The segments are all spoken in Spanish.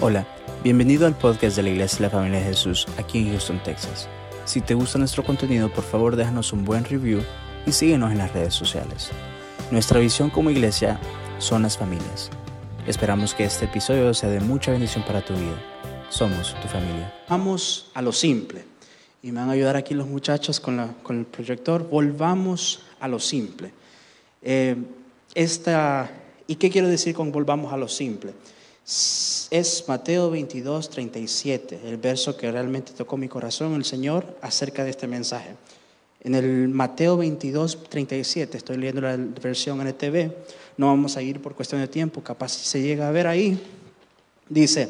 Hola, bienvenido al podcast de la Iglesia de la Familia de Jesús aquí en Houston, Texas. Si te gusta nuestro contenido, por favor déjanos un buen review y síguenos en las redes sociales. Nuestra visión como iglesia son las familias. Esperamos que este episodio sea de mucha bendición para tu vida. Somos tu familia. Vamos a lo simple. Y me van a ayudar aquí los muchachos con, la- con el proyector. Volvamos a lo simple. Eh, esta, ¿Y qué quiero decir con volvamos a lo simple? Es Mateo 22, 37, el verso que realmente tocó mi corazón el Señor acerca de este mensaje. En el Mateo 22, 37, estoy leyendo la versión NTV, no vamos a ir por cuestión de tiempo, capaz si se llega a ver ahí, Dice,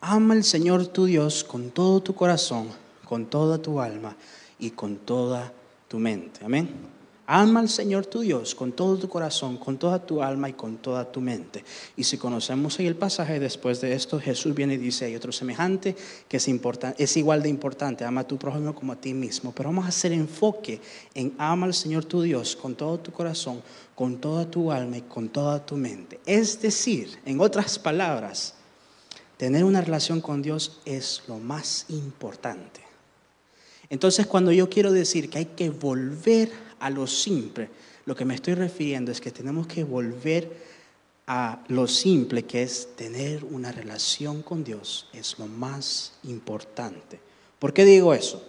ama al Señor tu Dios con todo tu corazón, con toda tu alma y con toda tu mente. Amén. Ama al Señor tu Dios con todo tu corazón, con toda tu alma y con toda tu mente. Y si conocemos ahí el pasaje, después de esto Jesús viene y dice, hay otro semejante que es, igual de importante, ama a tu prójimo como a ti mismo. Pero vamos a hacer enfoque en ama al Señor tu Dios con todo tu corazón, con toda tu alma y con toda tu mente. Es decir, en otras palabras, Tener una relación con Dios es lo más importante. Entonces, cuando yo quiero decir que hay que volver a lo simple, lo que me estoy refiriendo es que tenemos que volver a lo simple, que es tener una relación con Dios, es lo más importante. ¿Por qué digo eso?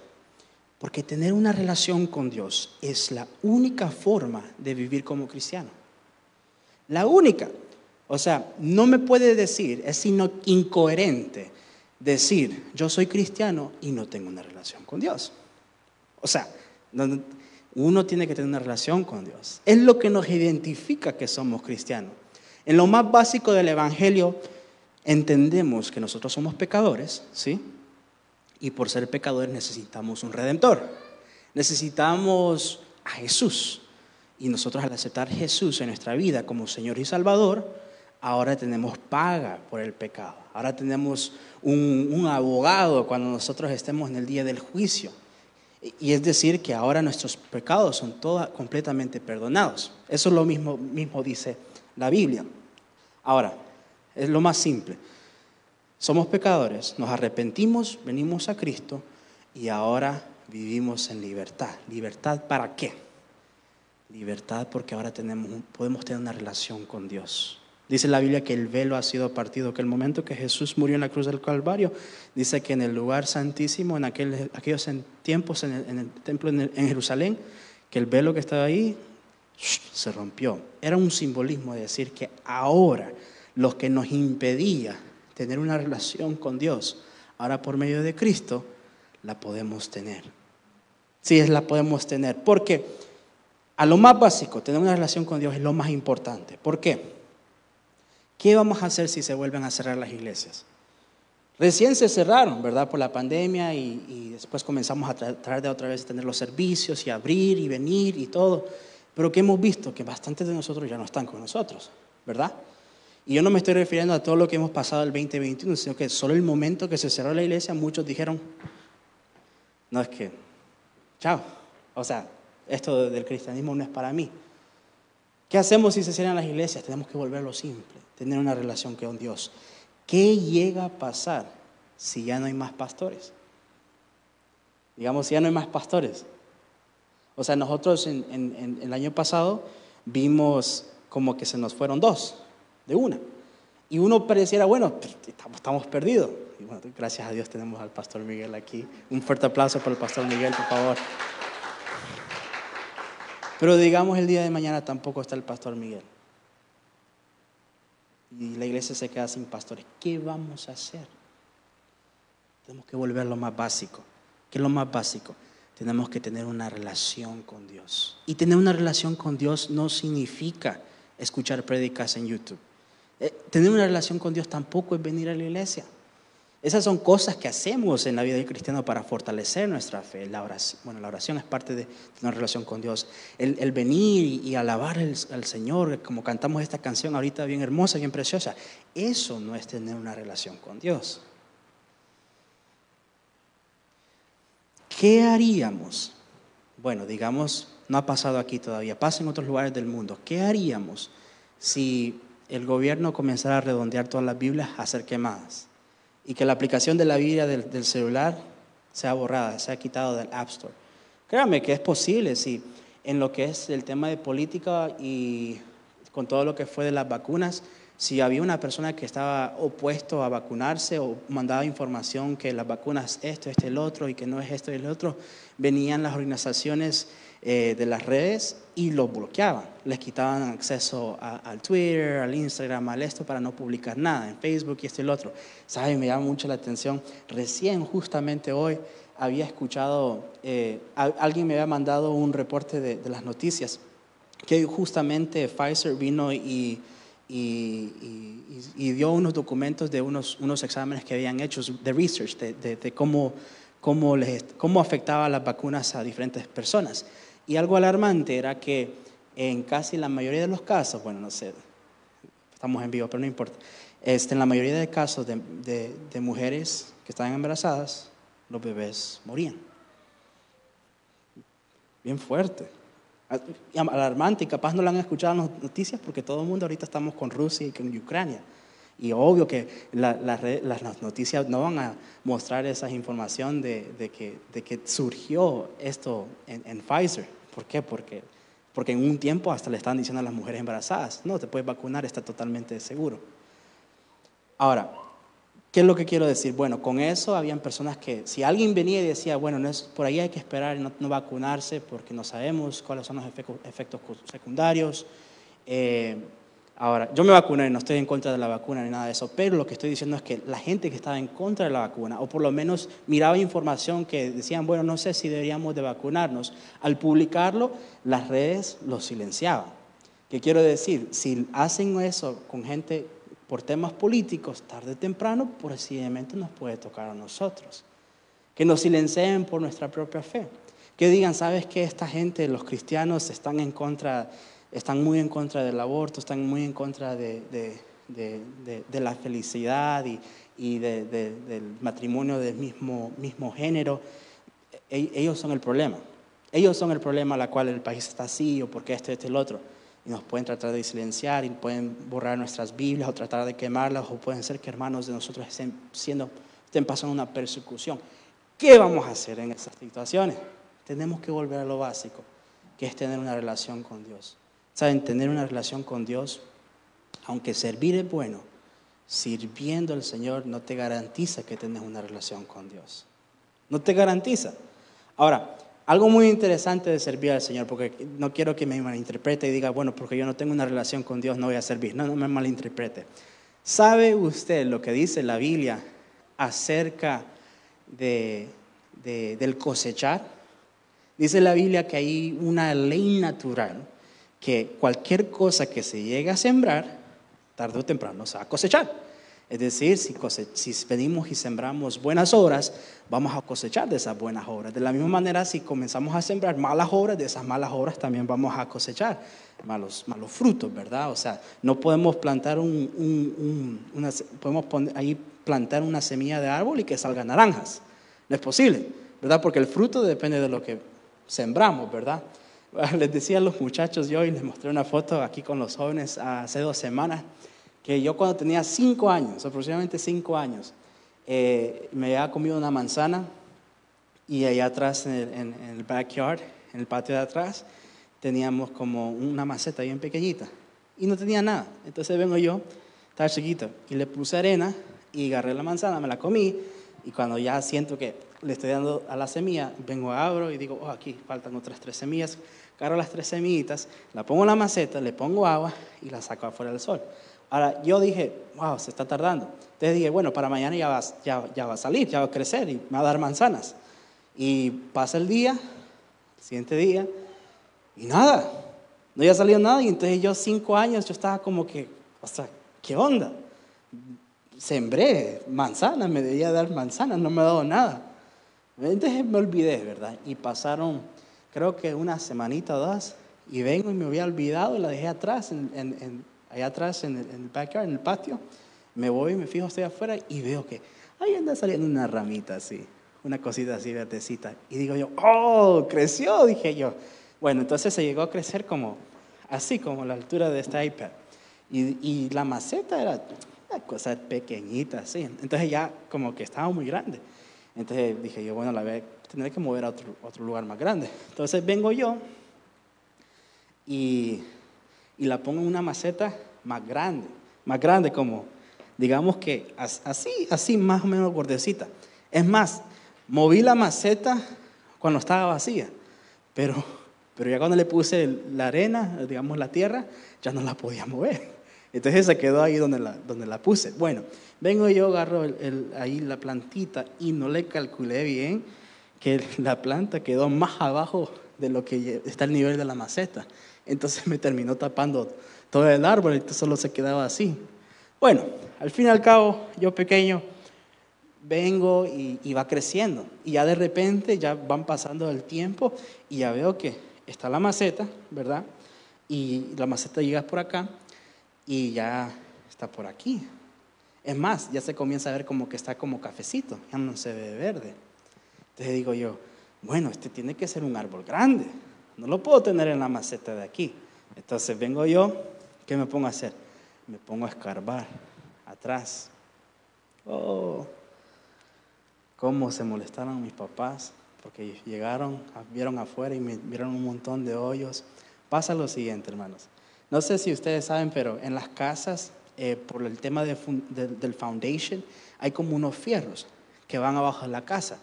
Porque tener una relación con Dios es la única forma de vivir como cristiano. La única. O sea, no me puede decir, es incoherente decir, yo soy cristiano y no tengo una relación con Dios. O sea, no- uno tiene que tener una relación con Dios. Es lo que nos identifica que somos cristianos. En lo más básico del Evangelio entendemos que nosotros somos pecadores, ¿sí? Y por ser pecadores necesitamos un redentor. Necesitamos a Jesús. Y nosotros al aceptar Jesús en nuestra vida como Señor y Salvador, ahora tenemos paga por el pecado. Ahora tenemos un, un abogado cuando nosotros estemos en el día del juicio. Y es decir, que ahora nuestros pecados son todos completamente perdonados. Eso es lo mismo, mismo dice la Biblia. Ahora, es lo más simple. Somos pecadores, nos arrepentimos, venimos a Cristo y ahora vivimos en libertad. ¿Libertad para qué? Libertad porque ahora tenemos, podemos tener una relación con Dios. Dice la Biblia que el velo ha sido partido, que el momento que Jesús murió en la cruz del Calvario, dice que en el lugar santísimo, en aquel- aquellos tiempos, en el, templo en, Jerusalén, que el velo que estaba ahí se rompió. Era un simbolismo de decir que ahora lo que nos impedía tener una relación con Dios, ahora por medio de Cristo, la podemos tener. Sí, es la podemos tener. Porque a lo más básico, tener una relación con Dios es lo más importante. ¿Por qué? ¿Qué vamos a hacer si se vuelven a cerrar las iglesias? Recién se cerraron, ¿verdad? Por la pandemia y, y después comenzamos a tra- tratar de otra vez tener los servicios y abrir y venir y todo. Pero que hemos visto que bastantes de nosotros ya no están con nosotros, ¿verdad? Y yo no me estoy refiriendo a todo lo que hemos pasado el 2021, sino que solo el momento que se cerró la iglesia, muchos dijeron, no es que, chao, o sea, esto del cristianismo no es para mí. ¿Qué hacemos si se cierran las iglesias? Tenemos que volver a lo simple, tener una relación con Dios. ¿Qué llega a pasar si ya no hay más pastores? Digamos, si ya no hay más pastores. O sea, nosotros en, en- el año pasado vimos como que se nos fueron dos, de una. Y uno pareciera, bueno, pues, estamos, perdidos. Gracias a Dios tenemos al pastor Miguel aquí. Un fuerte aplauso para el pastor Miguel, por favor. Pero digamos el día de mañana tampoco está el pastor Miguel. Y la iglesia se queda sin pastores. ¿Qué vamos a hacer? Tenemos que volver a lo más básico. ¿Qué es lo más básico? Tenemos que tener una relación con Dios. Y tener una relación con Dios no significa escuchar prédicas en YouTube. Eh, tener una relación con Dios tampoco es venir a la iglesia. Esas son cosas que hacemos en la vida del cristiano para fortalecer nuestra fe. La oración, bueno, la oración es parte de una relación con Dios. El, venir y, y alabar al, al Señor, como cantamos esta canción ahorita bien hermosa, bien preciosa, eso no es tener una relación con Dios. ¿Qué haríamos? Bueno, digamos, no ha pasado aquí todavía, pasa en otros lugares del mundo. ¿Qué haríamos si el gobierno comenzara a redondear todas las Biblias a ser quemadas? Y que la aplicación de la Biblia del, del celular sea borrada, sea quitado del App Store. Créame que es posible, sí, en lo que es el tema de política y con todo lo que fue de las vacunas, si había una persona que estaba opuesto a vacunarse o mandaba información que las vacunas esto, este, el otro y que no es esto y el otro, venían las organizaciones eh, de las redes y los bloqueaban. Les quitaban acceso al Twitter, al Instagram, al esto para no publicar nada, en Facebook y esto y el otro. ¿Saben? Me llama mucho la atención. Recién, justamente hoy, había escuchado, eh, alguien me había mandado un reporte de, las noticias, que justamente Pfizer vino y, y, dio unos documentos de unos, unos exámenes que habían hecho, de research, de, de cómo, cómo, les, cómo afectaba las vacunas a diferentes personas. Y algo alarmante era que en casi la mayoría de los casos, bueno, no sé, estamos en vivo, pero no importa, este, en la mayoría de casos de, mujeres que estaban embarazadas, los bebés morían. Bien fuerte. Alarmante y capaz no lo han escuchado en las noticias porque todo el mundo ahorita estamos con Rusia y con Ucrania. Y obvio que las noticias no van a mostrar esa información de, que, surgió esto en, Pfizer. ¿Por qué? Porque, porque en un tiempo hasta le estaban diciendo a las mujeres embarazadas, no, te puedes vacunar, está totalmente seguro. Ahora, ¿Qué es lo que quiero decir? Bueno, con eso habían personas que, si alguien venía y decía, bueno, no es, por ahí hay que esperar y no, vacunarse porque no sabemos cuáles son los efectos, secundarios. Eh, ahora, yo me vacuné, no estoy en contra de la vacuna ni nada de eso, pero lo que estoy diciendo es que la gente que estaba en contra de la vacuna, o por lo menos miraba información que decían, bueno, no sé si deberíamos de vacunarnos, al publicarlo, las redes lo silenciaban. ¿Qué quiero decir? Si hacen eso con gente por temas políticos, tarde o temprano, posiblemente nos puede tocar a nosotros. Que nos silencien por nuestra propia fe. Que digan, sabes que esta gente, los cristianos, están en contra, están muy en contra del aborto, están muy en contra de, la felicidad y, del matrimonio del mismo, mismo género. E, ellos son el problema. Ellos son el problema a cual el país está así o porque esto, este, el otro y nos pueden tratar de silenciar y pueden borrar nuestras Biblias o tratar de quemarlas o pueden ser que hermanos de nosotros estén, siendo, estén pasando una persecución. ¿Qué vamos a hacer en esas situaciones? Tenemos que volver a lo básico, que es tener una relación con Dios. ¿Saben? Tener una relación con Dios, aunque servir es bueno, sirviendo al Señor no te garantiza que tengas una relación con Dios. No te garantiza. Ahora, algo muy interesante de servir al Señor, porque no quiero que me malinterprete y diga, bueno, porque yo no tengo una relación con Dios, no voy a servir. No, no me malinterprete. ¿Sabe usted lo que dice la Biblia acerca de, del cosechar? Dice la Biblia que hay una ley natural que cualquier cosa que se llegue a sembrar, tarde o temprano se va a cosechar. Es decir, si, si venimos y sembramos buenas obras, vamos a cosechar de esas buenas obras. De la misma manera, si comenzamos a sembrar malas obras, de esas malas obras también vamos a cosechar malos, malos frutos, ¿verdad? O sea, no podemos plantar un, una, podemos ahí plantar una semilla de árbol y que salgan naranjas. No es posible, ¿verdad? Porque el fruto depende de lo que sembramos, ¿verdad? Les decía a los muchachos yo y les mostré una foto aquí con los jóvenes hace dos semanas que yo cuando tenía cinco años, aproximadamente cinco años, eh, me había comido una manzana y allá atrás en el, backyard, en el patio de atrás, teníamos como una maceta bien pequeñita y no tenía nada. Entonces vengo yo, estaba chiquito, y le puse arena y agarré la manzana, me la comí y cuando ya siento que le estoy dando a la semilla, vengo, abro y digo, oh, aquí faltan otras tres semillas, agarro las tres semillitas, la pongo en la maceta, le pongo agua y la saco afuera del sol. Ahora, yo dije, wow, se está tardando. Entonces dije, bueno, para mañana ya va, ya, va a salir, ya va a crecer y me va a dar manzanas. Y pasa el día, el siguiente día, y nada, no había salido nada. Y entonces yo, cinco años, yo estaba como que, o sea, ¿qué onda? Sembré manzanas, me debía dar manzanas, no me ha dado nada. Entonces me olvidé, ¿verdad? Y pasaron, creo que una semanita o dos, y vengo y me había olvidado y la dejé atrás en, en allá atrás en el, backyard, en el patio, me voy, me fijo, estoy afuera y veo que ahí anda saliendo una ramita así, una cosita así verdecita. Y digo yo, oh, creció, dije yo. Bueno, entonces se llegó a crecer como así, como la altura de este iPad. Y, y la maceta era una cosa pequeñita, así. Entonces ya como que estaba muy grande. Entonces dije yo, bueno, la vez tendré que mover a otro, otro lugar más grande. Entonces vengo yo y, y la pongo en una maceta más grande, más grande como, digamos que así, así más o menos gordecita. Es más, moví la maceta cuando estaba vacía, pero, pero ya cuando le puse la arena, digamos la tierra, ya no la podía mover. Entonces se quedó ahí donde la, donde la puse. Bueno, vengo yo, agarro ahí la plantita y no le calculé bien que la planta quedó más abajo de lo que está el nivel de la maceta. Entonces me terminó tapando todo el árbol y solo se quedaba así. Bueno, al fin y al cabo, yo pequeño, vengo y, y, va creciendo. Y ya de repente ya van pasando el tiempo y ya veo que está la maceta, ¿verdad? Y la maceta llega por acá y ya está por aquí. Es más, ya se comienza a ver como que está como cafecito, ya no se ve verde. Entonces digo yo, bueno, este tiene que ser un árbol grande, no lo puedo tener en la maceta de aquí. Entonces vengo yo, ¿qué me pongo a hacer? Me pongo a escarbar atrás. Oh, cómo se molestaron mis papás, porque llegaron, vieron afuera y vieron un montón de hoyos. Pasa lo siguiente, hermanos. No sé si ustedes saben, pero en las casas, eh, por el tema del foundation, hay como unos fierros que van abajo de la casa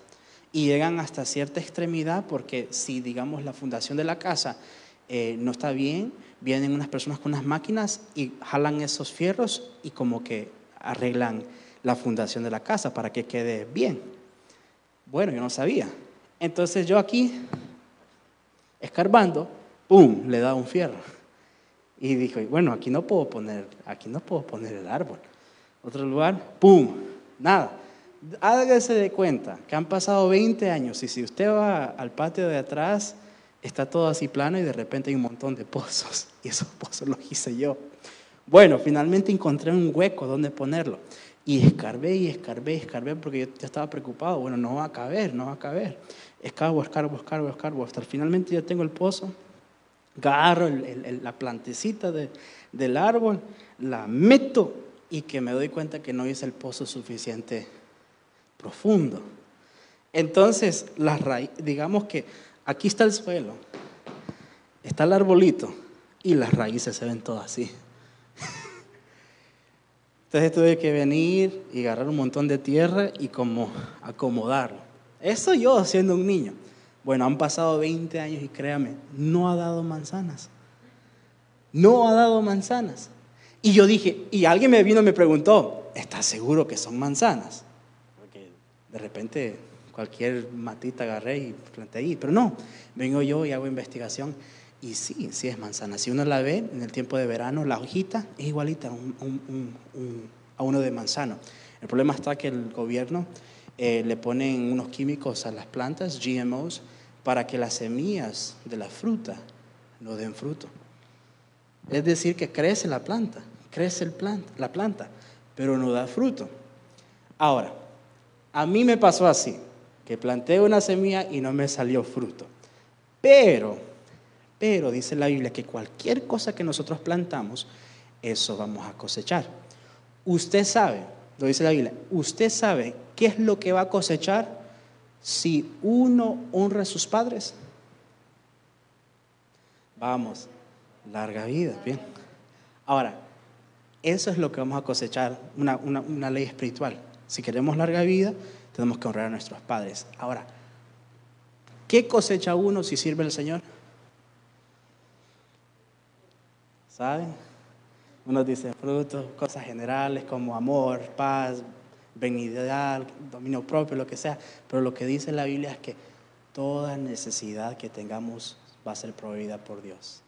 y llegan hasta cierta extremidad porque si, digamos, la fundación de la casa eh, no está bien, vienen unas personas con unas máquinas y jalan esos fierros y como que arreglan la fundación de la casa para que quede bien. Bueno, yo no sabía. Entonces yo aquí, escarbando, ¡pum!, le da un fierro. Y dijo, bueno, aquí no puedo poner, aquí no puedo poner el árbol. Otro lugar, ¡pum! Nada. Hágase de cuenta que han pasado 20 años y si usted va al patio de atrás, está todo así plano y de repente hay un montón de pozos. Y esos pozos los hice yo. Bueno, finalmente encontré un hueco donde ponerlo. Y escarbé y escarbé y escarbé porque yo ya estaba preocupado. Bueno, no va a caber, no va a caber. Escarbo, escarbo, escarbo, escarbo. Hasta finalmente ya tengo el pozo agarro la plantecita del árbol, la meto y que me doy cuenta que no hice el pozo suficiente profundo. Entonces, la digamos que aquí está el suelo, está el arbolito y las raíces se ven todas así. Entonces tuve que venir y agarrar un montón de tierra y como acomodarlo. Eso yo siendo un niño. Bueno, han pasado 20 años y créame, no ha dado manzanas. No ha dado manzanas. Y yo dije, y alguien me vino y me preguntó, ¿estás seguro que son manzanas? De repente cualquier matita agarré y planté ahí, pero no, vengo yo y hago investigación y sí, sí es manzana. Si uno la ve en el tiempo de verano, la hojita es igualita a uno de manzano. El problema está que el gobierno eh, le ponen unos químicos a las plantas, GMOs, para que las semillas de la fruta no den fruto. Es decir, que crece la planta, crece el la planta, pero no da fruto. Ahora, a mí me pasó así, que planté una semilla y no me salió fruto. Pero, pero dice la Biblia que cualquier cosa que nosotros plantamos, eso vamos a cosechar. Usted sabe, lo dice la Biblia, usted sabe qué es lo que va a cosechar si uno honra a sus padres. Vamos, larga vida, bien. Ahora, eso es lo que vamos a cosechar, una, una ley espiritual. Si queremos larga vida, tenemos que honrar a nuestros padres. Ahora, ¿qué cosecha uno si sirve al Señor? ¿Saben? Uno dice frutos, cosas generales como amor, paz, benignidad, dominio propio, lo que sea. Pero lo que dice la Biblia es que toda necesidad que tengamos va a ser proveída por Dios.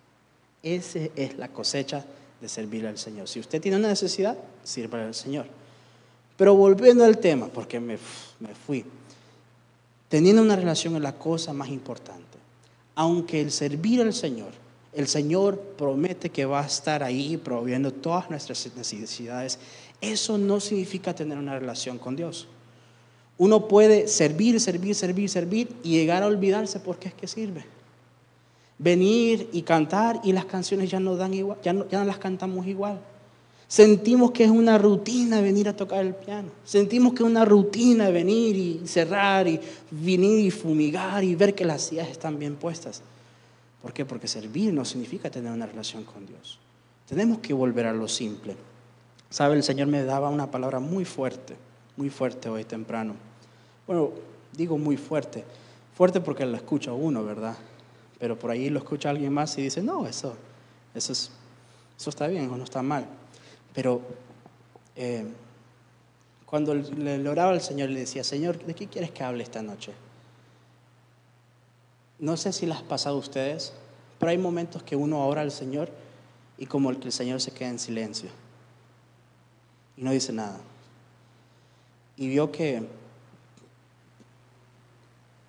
Esa es la cosecha de servir al Señor. Si usted tiene una necesidad, sirva al Señor. Pero volviendo al tema, porque me, me fui, teniendo una relación es la cosa más importante. Aunque el servir al Señor, el Señor promete que va a estar ahí proveyendo todas nuestras necesidades eso no significa tener una relación con Dios. Uno puede servir, servir, servir, servir y llegar a olvidarse porque es que sirve. Venir y cantar y las canciones ya no dan igual, ya no, ya no las cantamos igual. Sentimos que es una rutina venir a tocar el piano. Sentimos que es una rutina venir y cerrar y venir y fumigar y ver que las sillas están bien puestas. ¿Por qué? Porque servir no significa tener una relación con Dios. Tenemos que volver a lo simple. ¿Sabe? El Señor me daba una palabra muy fuerte, muy fuerte hoy temprano. Bueno, digo muy fuerte. Fuerte porque lo escucha uno, ¿verdad? Pero por ahí lo escucha alguien más y dice, no, eso, eso, es, eso está bien o no está mal. Pero eh, cuando le oraba al Señor, le decía, Señor, ¿de qué quieres que hable esta noche? No sé si las ha pasado a ustedes, pero hay momentos que uno ora al Señor y como el que el Señor se queda en silencio y no dice nada. Y vio que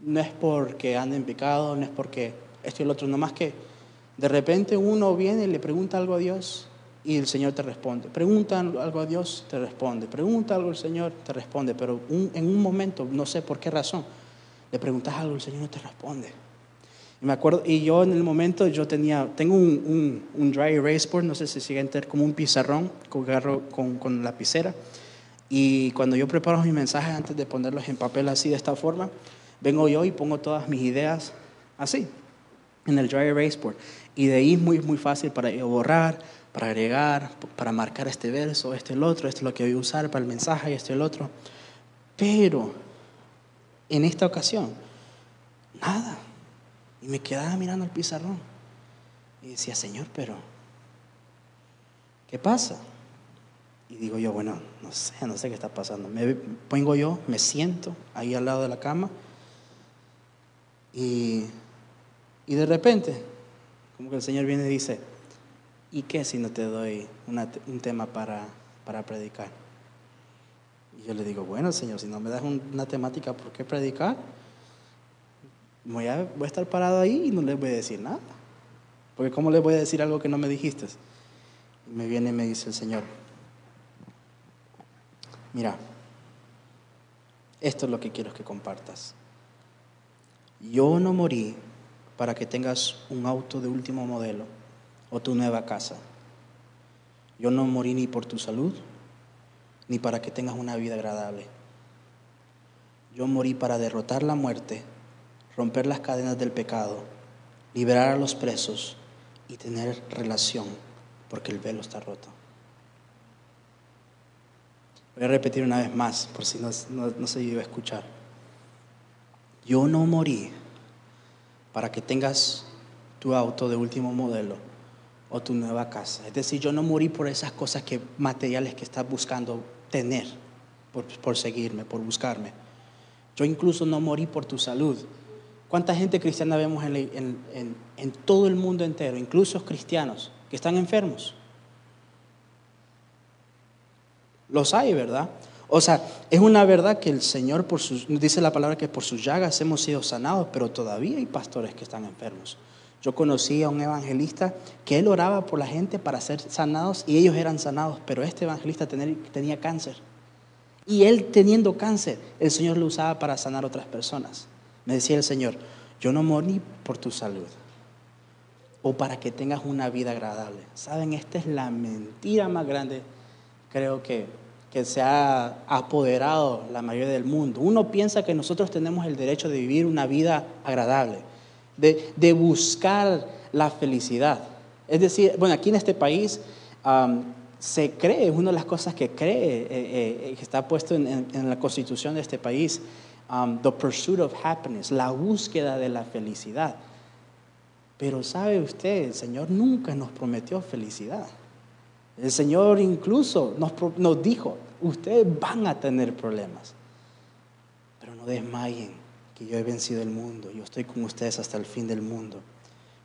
no es porque ande en pecado, no es porque esto y lo otro, nomás que de repente uno viene y le pregunta algo a Dios y el Señor te responde. Pregunta algo a Dios, te responde. Pregunta algo al Señor, te responde. Pero en un momento, no sé por qué razón, le preguntas algo, el Señor no te responde. Y me acuerdo, y yo en el momento, yo tenía, tengo un, un, dry erase board, no sé si sigue entender, como un pizarrón con, con, con lapicera. Y cuando yo preparo mis mensajes antes de ponerlos en papel así, de esta forma, vengo yo y pongo todas mis ideas así, en el dry erase board. Y de ahí es muy, muy fácil para borrar, para agregar, para marcar este verso, este el otro, esto es lo que voy a usar para el mensaje y este el otro. Pero en esta ocasión, nada. Y me quedaba mirando el pizarrón. Y decía, Señor, pero, ¿qué pasa? Y digo yo, bueno, no sé, no sé qué está pasando. Me pongo yo, me siento ahí al lado de la cama. Y, y de repente, como que el Señor viene y dice, ¿y qué si no te doy un tema para, para predicar? Y yo le digo, bueno, Señor, si no me das una temática, ¿por qué predicar? Voy a, voy a estar parado ahí y no les voy a decir nada. Porque ¿cómo les voy a decir algo que no me dijiste? Y me viene y me dice el Señor, mira, esto es lo que quiero que compartas. Yo no morí para que tengas un auto de último modelo tu nueva casa. Yo no morí ni por tu salud, ni para que tengas una vida agradable. Yo morí para derrotar la muerte, romper las cadenas del pecado, liberar a los presos y tener relación, porque el velo está roto. Voy a repetir una vez más, por si no, no se iba a escuchar. Yo no morí para que tengas tu auto de último modelo o tu nueva casa. Es decir, yo no morí por esas cosas que, materiales que estás buscando tener, por, seguirme, por buscarme. Yo incluso no morí por tu salud. ¿Cuánta gente cristiana vemos en, en todo el mundo entero, incluso cristianos, que están enfermos? Los hay, ¿verdad? O sea, es una verdad que el Señor, por sus, dice la palabra que por sus llagas hemos sido sanados, pero todavía hay pastores que están enfermos. Yo conocí a un evangelista que él oraba por la gente para ser sanados y ellos eran sanados, pero este evangelista tenía cáncer. Y él teniendo cáncer, el Señor lo usaba para sanar a otras personas. Me decía el Señor, yo no morí por tu salud o para que tengas una vida agradable. Saben, esta es la mentira más grande, creo que, que se ha apoderado la mayoría del mundo. Uno piensa que nosotros tenemos el derecho de vivir una vida agradable de, buscar la felicidad. Es decir, bueno, aquí en este país se cree, es una de las cosas que cree, eh, eh, que está puesto en, la constitución de este país, the pursuit of happiness, la búsqueda de la felicidad. Pero sabe usted, el Señor nunca nos prometió felicidad. El Señor incluso nos, nos dijo, ustedes van a tener problemas, pero no desmayen que yo he vencido el mundo, yo estoy con ustedes hasta el fin del mundo.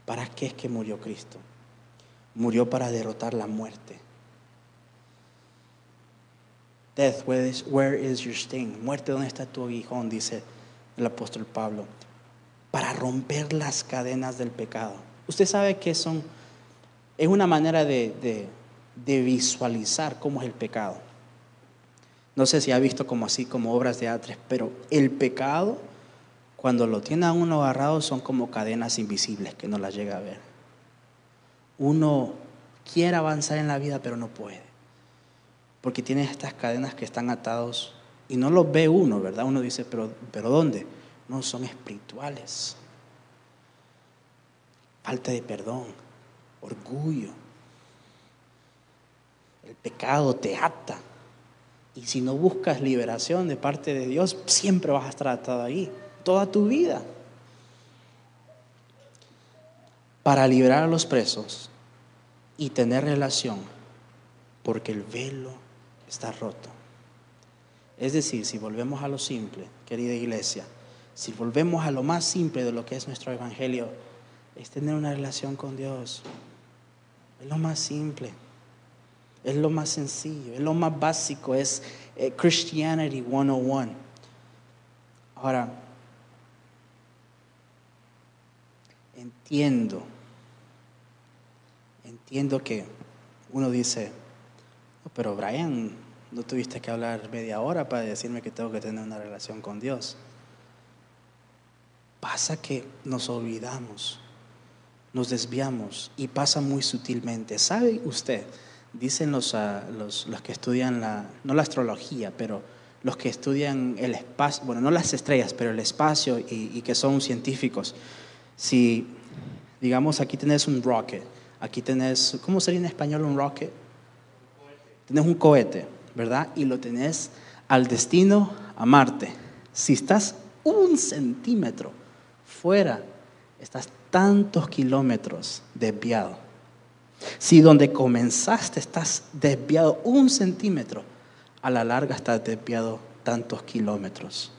¿Para qué es que murió Cristo? Murió para derrotar la muerte. Death, where is, where is your sting? Muerte, ¿dónde está tu aguijón? Dice el apóstol Pablo. Para romper las cadenas del pecado. Usted sabe que son, es una manera de, de visualizar cómo es el pecado. No sé si ha visto como así, como obras de atres, pero el pecado cuando lo tiene a uno agarrado son como cadenas invisibles que no las llega a ver. Uno quiere avanzar en la vida pero no puede. porque tienes estas cadenas que están atados y no los ve uno, ¿verdad? Uno dice, pero, pero ¿dónde? No, son espirituales. Falta de perdón, orgullo. El pecado te ata. Y si no buscas liberación de parte de Dios, siempre vas a estar atado ahí, toda tu vida. Para liberar a los presos y tener relación, porque el velo está roto. Es decir, si volvemos a lo simple, querida iglesia, si volvemos a lo más simple de lo que es nuestro evangelio, es tener una relación con Dios. Es lo más simple. Es lo más sencillo, es lo más básico, es eh, Christianity 101. Ahora, entiendo, entiendo que uno dice, pero Brian, no tuviste que hablar media hora para decirme que tengo que tener una relación con Dios. Pasa que nos olvidamos, nos desviamos y pasa muy sutilmente. ¿Sabe usted? Dicen los, ah, los, los, que estudian, la, no la astrología, pero los que estudian el espacio, bueno, no las estrellas, pero el espacio y que son científicos. Si, digamos, aquí tenés un rocket, aquí tenés, ¿cómo sería en español un rocket? Tenés un cohete, ¿verdad? Y lo tenés al destino a Marte. Si estás un centímetro fuera, estás tantos kilómetros desviado. Si donde comenzaste estás desviado un centímetro, a la larga estás desviado tantos kilómetros.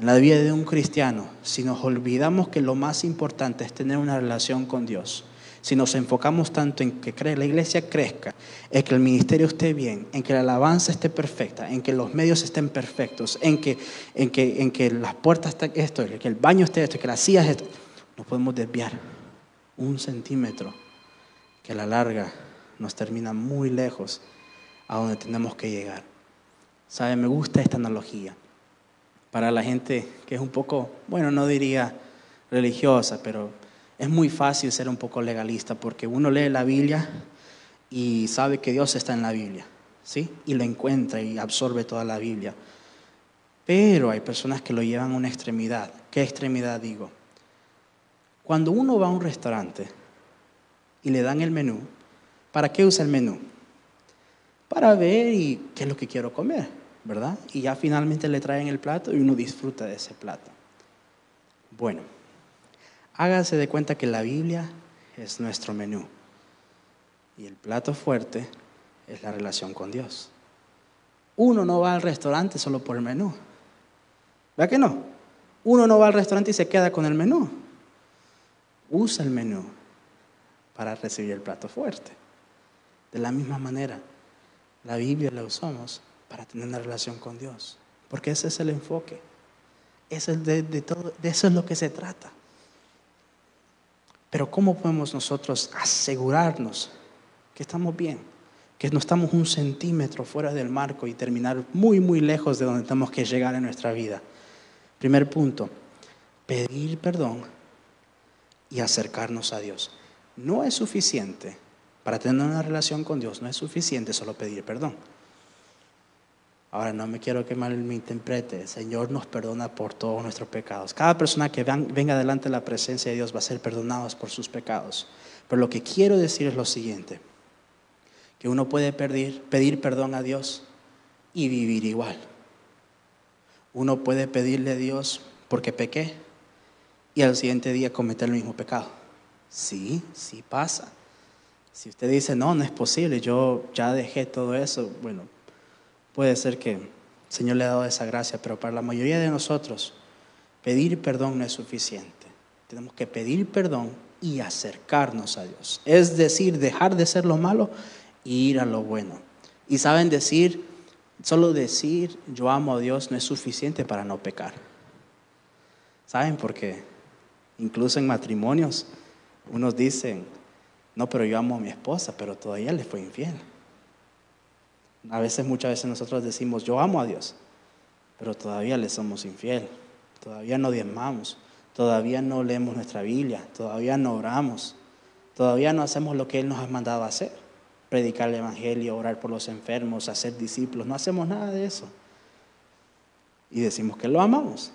En la vida de un cristiano, si nos olvidamos que lo más importante es tener una relación con Dios, si nos enfocamos tanto en que la iglesia crezca, en que el ministerio esté bien, en que la alabanza esté perfecta, en que los medios estén perfectos, en que, las puertas estén esto, en que el baño esté esto, en que las sillas esto, nos podemos desviar un centímetro que a la larga nos termina muy lejos a donde tenemos que llegar. ¿Sabe? Me gusta esta analogía. Para la gente que es un poco, bueno, no diría religiosa, pero es muy fácil ser un poco legalista porque uno lee la Biblia y sabe que Dios está en la Biblia, ¿sí? Y lo encuentra y absorbe toda la Biblia. Pero hay personas que lo llevan a una extremidad. ¿Qué extremidad digo? Cuando uno va a un restaurante, y le dan el menú. ¿Para qué usa el menú? Para ver y qué es lo que quiero comer, ¿verdad? Y ya finalmente le traen el plato y uno disfruta de ese plato. Bueno, hágase de cuenta que la Biblia es nuestro menú y el plato fuerte es la relación con Dios. Uno no va al restaurante solo por el menú. ¿Verdad que no? Uno no va al restaurante y se queda con el menú. Usa el menú para recibir el plato fuerte. De la misma manera, la Biblia la usamos para tener una relación con Dios, porque ese es el enfoque. Ese es de, todo, de eso es lo que se trata. Pero ¿cómo podemos nosotros asegurarnos que estamos bien? Que no estamos un centímetro fuera del marco y terminar muy, muy lejos de donde tenemos que llegar en nuestra vida. Primer punto, pedir perdón y acercarnos a Dios no es suficiente. Para tener una relación con Dios no es suficiente solo pedir perdón. Ahora, no me quiero que mal me interprete. Señor nos perdona por todos nuestros pecados. Cada persona que venga delante de la presencia de Dios va a ser perdonada por sus pecados. Pero lo que quiero decir es lo siguiente. Que uno puede pedir perdón a Dios y vivir igual. Uno puede pedirle a Dios porque pequé y al siguiente día cometer el mismo pecado. Sí, sí pasa. Si usted dice, no, no es posible, yo ya dejé todo eso, bueno, puede ser que el Señor le ha dado esa gracia, pero para la mayoría de nosotros, pedir perdón no es suficiente. Tenemos que pedir perdón y acercarnos a Dios. Es decir, dejar de ser lo malo e ir a lo bueno. Y saben decir, solo decir yo amo a Dios no es suficiente para no pecar. ¿Saben por qué? Incluso en matrimonios unos dicen, no, pero yo amo a mi esposa, pero todavía le fue infiel. A veces, muchas veces nosotros decimos, yo amo a Dios, pero todavía le somos infiel, todavía no diezmamos, todavía no leemos nuestra Biblia, todavía no oramos, todavía no hacemos lo que Él nos ha mandado a hacer. predicar el Evangelio, orar por los enfermos, hacer discípulos. No hacemos nada de eso. Y decimos que lo amamos.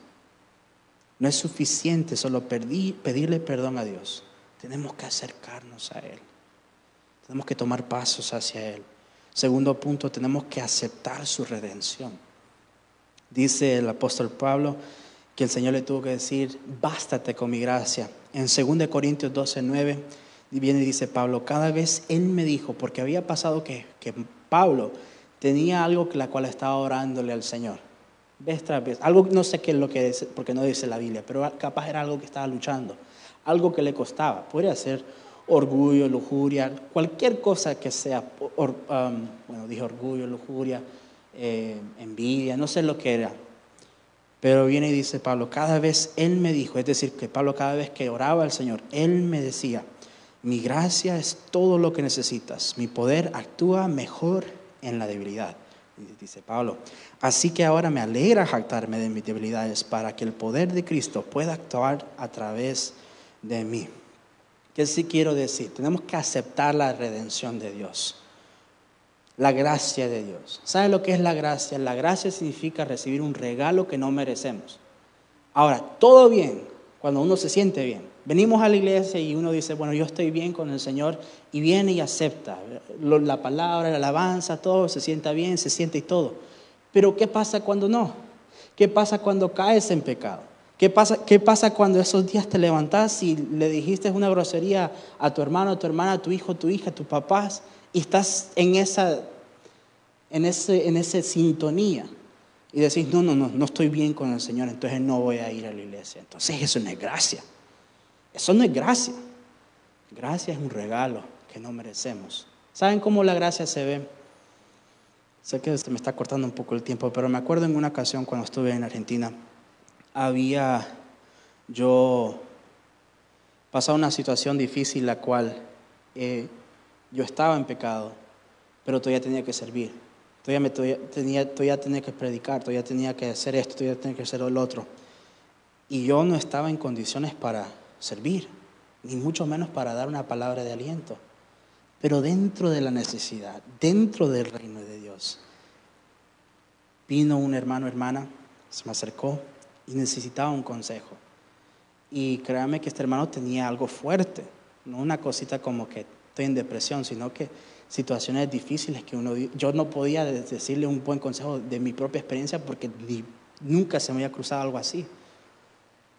No es suficiente solo pedirle perdón a Dios. Tenemos que acercarnos a Él. Tenemos que tomar pasos hacia Él. Segundo punto, tenemos que aceptar su redención. Dice el apóstol Pablo que el Señor le tuvo que decir, bástate con mi gracia. En 2 Corintios 12, 9 viene y dice Pablo, cada vez Él me dijo, porque había pasado que, que Pablo tenía algo que la cual estaba orándole al Señor. Vez tras. Algo, no sé qué es lo que es, porque no dice la Biblia, pero capaz era algo que estaba luchando, algo que le costaba. Podría ser orgullo, lujuria, cualquier cosa que sea, um, bueno, dije orgullo, lujuria, eh, envidia, no sé lo que era. Pero viene y dice Pablo, cada vez Él me dijo, es decir, que Pablo cada vez que oraba al Señor, Él me decía, mi gracia es todo lo que necesitas. Mi poder actúa mejor en la debilidad. Dice Pablo. Así que ahora me alegra jactarme de mis debilidades para que el poder de Cristo pueda actuar a través de mí. ¿Qué sí quiero decir? Tenemos que aceptar la redención de Dios. La gracia de Dios. ¿Sabe lo que es la gracia? La gracia significa recibir un regalo que no merecemos. Ahora, todo bien cuando uno se siente bien. Venimos a la iglesia y uno dice, bueno, yo estoy bien con el Señor y viene y acepta. La palabra, la alabanza, todo se sienta bien, se siente y todo. Pero ¿qué pasa cuando no? ¿Qué pasa cuando caes en pecado? ¿Qué pasa, ¿Qué pasa cuando esos días te levantas y le dijiste una grosería a tu hermano, a tu hermana, a tu hijo, a tu hija, a tus papás y estás en esa, en ese, en esa sintonía? Y decís, no, no, no, no estoy bien con el Señor, entonces no voy a ir a la iglesia. Entonces eso no es gracia. Eso no es gracia. Gracia es un regalo que no merecemos. ¿Saben cómo la gracia se ve? Sé que se me está cortando un poco el tiempo, pero me acuerdo en una ocasión cuando estuve en Argentina, había yo pasado una situación difícil la cual eh, yo estaba en pecado, pero todavía tenía que servir. Todavía, me, tenía, todavía tenía que predicar, todavía tenía que hacer esto, todavía tenía que hacer lo otro. Y yo no estaba en condiciones para servir, ni mucho menos para dar una palabra de aliento, pero dentro de la necesidad, dentro del reino de Dios. Vino un hermano, hermana, se me acercó y necesitaba un consejo. Y créame que este hermano tenía algo fuerte, no una cosita como que estoy en depresión, sino que situaciones difíciles que uno... Yo no podía decirle un buen consejo de mi propia experiencia porque nunca se me había cruzado algo así.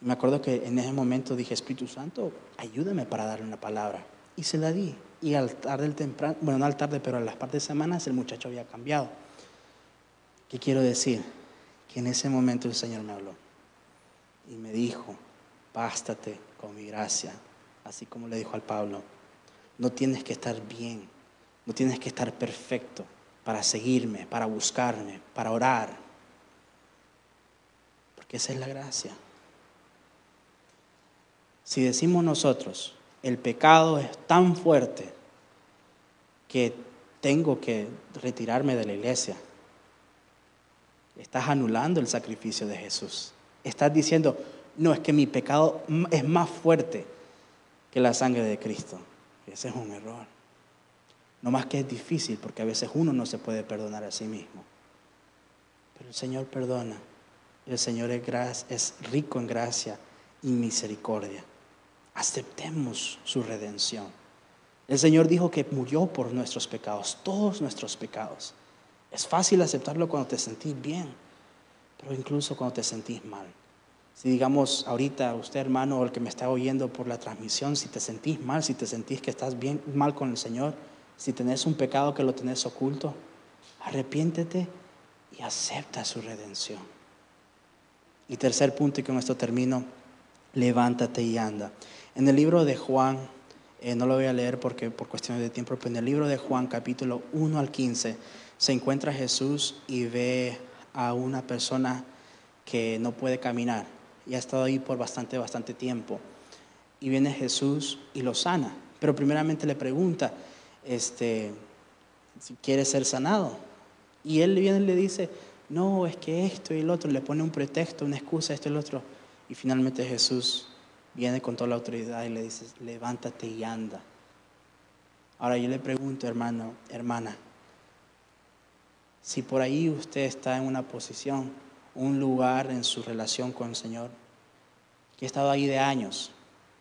Me acuerdo que en ese momento dije, Espíritu Santo, ayúdame para darle una palabra. Y se la di. Y al tarde, temprano, bueno, no al tarde, pero a las partes de semanas el muchacho había cambiado. ¿Qué quiero decir? Que en ese momento el Señor me habló y me dijo, bástate con mi gracia, así como le dijo al Pablo, no tienes que estar bien, no tienes que estar perfecto para seguirme, para buscarme, para orar, porque esa es la gracia. Si decimos nosotros, el pecado es tan fuerte que tengo que retirarme de la iglesia, estás anulando el sacrificio de Jesús. Estás diciendo, no, es que mi pecado es más fuerte que la sangre de Cristo. Ese es un error. No más que es difícil porque a veces uno no se puede perdonar a sí mismo. Pero el Señor perdona. El Señor es, es rico en gracia y misericordia aceptemos su redención. El Señor dijo que murió por nuestros pecados, todos nuestros pecados. Es fácil aceptarlo cuando te sentís bien, pero incluso cuando te sentís mal. Si digamos ahorita usted hermano o el que me está oyendo por la transmisión, si te sentís mal, si te sentís que estás bien mal con el Señor, si tenés un pecado que lo tenés oculto, arrepiéntete y acepta su redención. Y tercer punto, y con esto termino, levántate y anda. En el libro de Juan, eh, no lo voy a leer porque por cuestiones de tiempo, pero en el libro de Juan capítulo 1 al 15 se encuentra Jesús y ve a una persona que no puede caminar y ha estado ahí por bastante, bastante tiempo. Y viene Jesús y lo sana, pero primeramente le pregunta, este, si quiere ser sanado. Y él viene y le dice, no, es que esto y el otro, le pone un pretexto, una excusa, esto y el otro. Y finalmente Jesús viene con toda la autoridad y le dice, levántate y anda. Ahora yo le pregunto, hermano, hermana, si por ahí usted está en una posición, un lugar en su relación con el Señor, que ha estado ahí de años,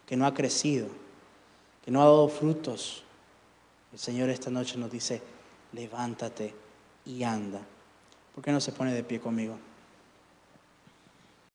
que no ha crecido, que no ha dado frutos, el Señor esta noche nos dice, levántate y anda. ¿Por qué no se pone de pie conmigo?